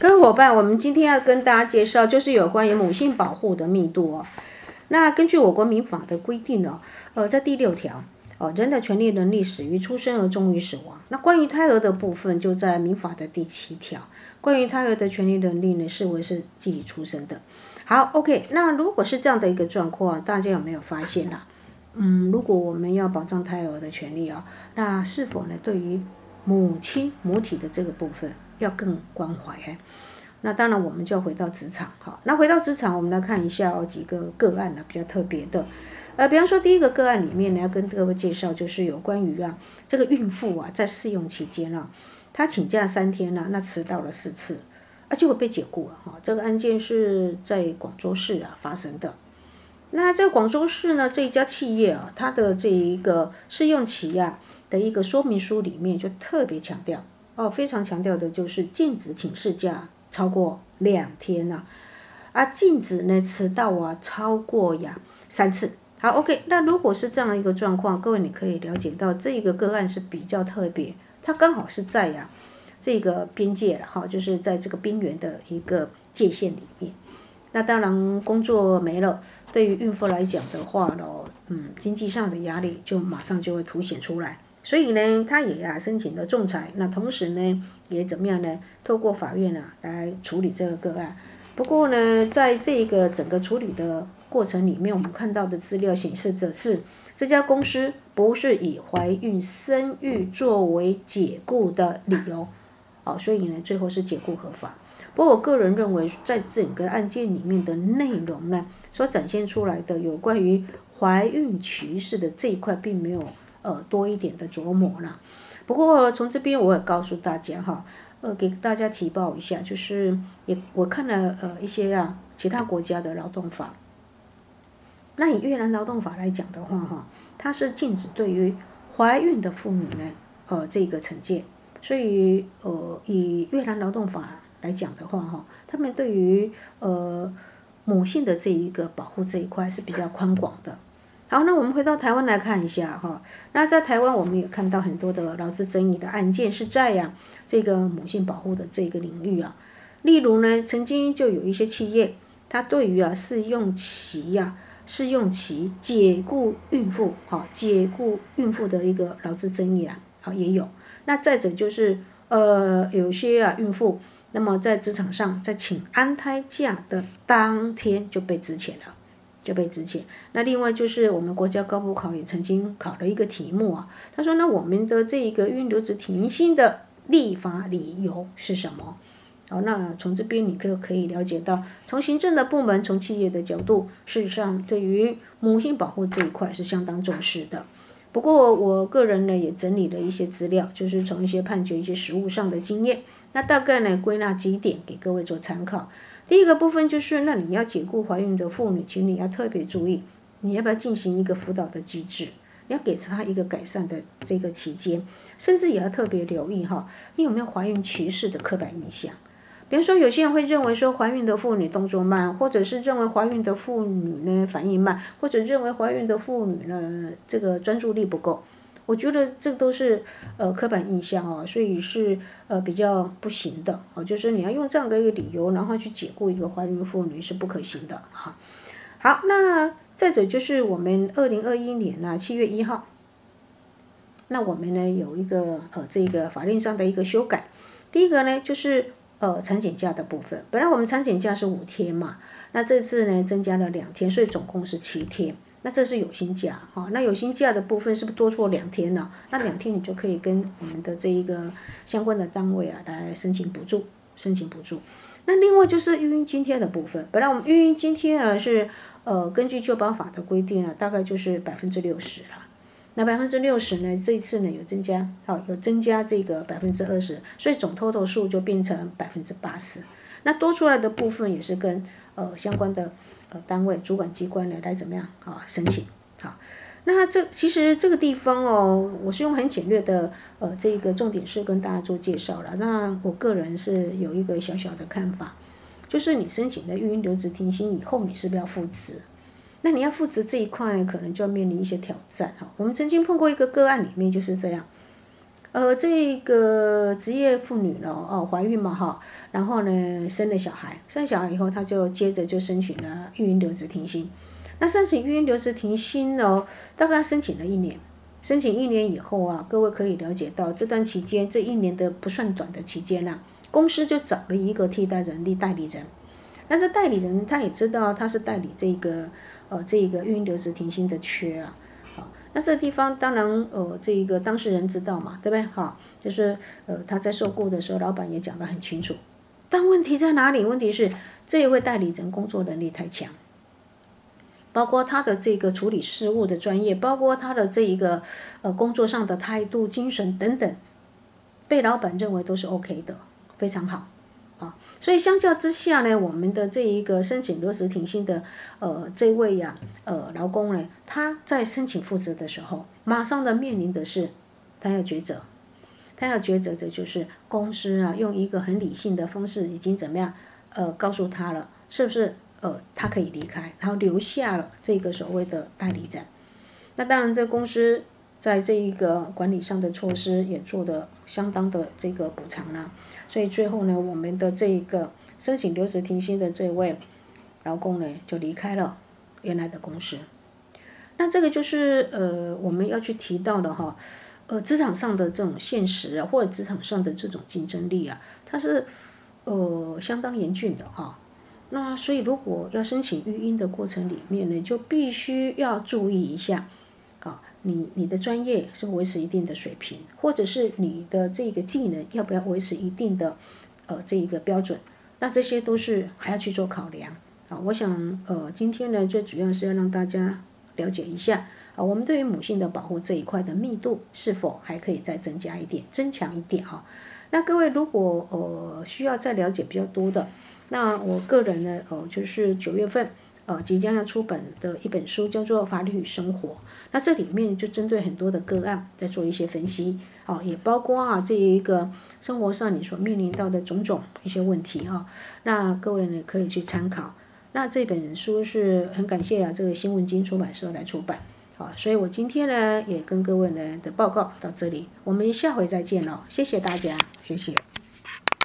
各位伙伴，我们今天要跟大家介绍，就是有关于母性保护的密度哦。那根据我国民法的规定呢，呃，在第六条，哦，人的权利能力始于出生而终于死亡。那关于胎儿的部分，就在民法的第七条，关于胎儿的权利能力呢，视为是自己出生的。好，OK，那如果是这样的一个状况，大家有没有发现呢？嗯，如果我们要保障胎儿的权利啊，那是否呢，对于母亲母体的这个部分？要更关怀，那当然我们就要回到职场好，那回到职场，我们来看一下几个个案呢比较特别的，呃，比方说第一个个案里面呢，要跟各位介绍就是有关于啊这个孕妇啊在试用期间啊，她请假三天了，那迟到了四次，而且我被解雇了哈。这个案件是在广州市啊发生的，那在广州市呢这家企业啊，它的这一个试用期呀的一个说明书里面就特别强调。哦，非常强调的就是禁止请事假超过两天呐，啊，禁止呢迟到啊超过呀三次。好，OK，那如果是这样一个状况，各位你可以了解到这个个案是比较特别，它刚好是在呀这个边界了哈，就是在这个边缘的一个界限里面。那当然工作没了，对于孕妇来讲的话呢，嗯，经济上的压力就马上就会凸显出来。所以呢，他也啊申请了仲裁，那同时呢，也怎么样呢？透过法院啊来处理这个个案。不过呢，在这个整个处理的过程里面，我们看到的资料显示，这是这家公司不是以怀孕生育作为解雇的理由，哦，所以呢，最后是解雇合法。不过我个人认为，在整个案件里面的内容呢，所展现出来的有关于怀孕歧视的这一块，并没有。呃，多一点的琢磨了。不过从这边我也告诉大家哈，呃，给大家提报一下，就是也我看了呃一些啊其他国家的劳动法。那以越南劳动法来讲的话哈，它是禁止对于怀孕的妇女呢呃这个惩戒。所以呃以越南劳动法来讲的话哈，他们对于呃母性的这一个保护这一块是比较宽广的。好，那我们回到台湾来看一下哈。那在台湾，我们也看到很多的劳资争议的案件是在呀这个母性保护的这个领域啊。例如呢，曾经就有一些企业，它对于啊试用期呀、试用期解雇孕妇，哈，解雇孕妇的一个劳资争议啊，好也有。那再者就是呃，有些啊孕妇，那么在职场上在请安胎假的当天就被支遣了。就被支遣。那另外就是我们国家高补考也曾经考了一个题目啊，他说那我们的这一个孕留职停薪的立法理由是什么？好，那从这边你可可以了解到，从行政的部门，从企业的角度，事实上对于母性保护这一块是相当重视的。不过我个人呢也整理了一些资料，就是从一些判决、一些实务上的经验，那大概呢归纳几点给各位做参考。第一个部分就是，那你要解雇怀孕的妇女，请你要特别注意，你要不要进行一个辅导的机制，要给她一个改善的这个期间，甚至也要特别留意哈，你有没有怀孕歧视的刻板印象？比如说，有些人会认为说怀孕的妇女动作慢，或者是认为怀孕的妇女呢反应慢，或者认为怀孕的妇女呢这个专注力不够。我觉得这都是呃刻板印象哦，所以是呃比较不行的哦，就是你要用这样的一个理由，然后去解雇一个怀孕妇女是不可行的哈。好，那再者就是我们二零二一年呢七月一号，那我们呢有一个呃这个法令上的一个修改，第一个呢就是呃产检假的部分，本来我们产检假是五天嘛，那这次呢增加了两天，所以总共是七天。那这是有薪假，哈，那有薪假的部分是不是多出了两天呢？那两天你就可以跟我们的这一个相关的单位啊来申请补助，申请补助。那另外就是孕婴津贴的部分，本来我们孕婴津贴呢是呃根据旧保法的规定啊，大概就是百分之六十了。那百分之六十呢，这一次呢有增加，好有增加这个百分之二十，所以总 total 数就变成百分之八十。那多出来的部分也是跟呃相关的。呃，单位主管机关呢来怎么样啊？申请好，那这其实这个地方哦，我是用很简略的呃这个重点是跟大家做介绍了。那我个人是有一个小小的看法，就是你申请的育婴留职停薪以后，你是不是要复职？那你要复职这一块呢，可能就要面临一些挑战哈。我们曾经碰过一个个案里面就是这样，呃，这个职业妇女呢，哦，怀孕嘛哈，然后呢生了小孩，生小孩以后，她就接着就申请了育婴留职停薪。那申请育婴留职停薪呢，大概申请了一年。申请一年以后啊，各位可以了解到这段期间，这一年的不算短的期间啦，公司就找了一个替代人力代理人。那这代理人他也知道他是代理这个呃这个育婴留职停薪的缺啊。那这个地方当然，呃，这一个当事人知道嘛，对不对？哈，就是呃，他在受雇的时候，老板也讲得很清楚。但问题在哪里？问题是这一位代理人工作能力太强，包括他的这个处理事务的专业，包括他的这一个呃工作上的态度、精神等等，被老板认为都是 OK 的，非常好。所以相较之下呢，我们的这一个申请落实停薪的，呃，这位呀，呃，劳工呢，他在申请复职的时候，马上的面临的是，他要抉择，他要抉择的就是公司啊，用一个很理性的方式，已经怎么样，呃，告诉他了，是不是，呃，他可以离开，然后留下了这个所谓的代理人。那当然，这公司在这一个管理上的措施也做的相当的这个补偿了。所以最后呢，我们的这一个申请留职停薪的这位劳工呢，就离开了原来的公司。那这个就是呃我们要去提到的哈，呃职场上的这种现实啊，或者职场上的这种竞争力啊，它是呃相当严峻的哈。那所以如果要申请育婴的过程里面呢，就必须要注意一下。你你的专业是维持一定的水平，或者是你的这个技能要不要维持一定的呃这一个标准？那这些都是还要去做考量啊。我想呃今天呢最主要是要让大家了解一下啊，我们对于母性的保护这一块的密度是否还可以再增加一点、增强一点啊？那各位如果呃需要再了解比较多的，那我个人呢呃就是九月份呃即将要出版的一本书叫做《法律与生活》。那这里面就针对很多的个案在做一些分析，哦，也包括啊这一个生活上你所面临到的种种一些问题啊，那各位呢可以去参考。那这本书是很感谢啊这个新闻金出版社来出版，啊，所以我今天呢也跟各位呢的报告到这里，我们下回再见了，谢谢大家，谢谢。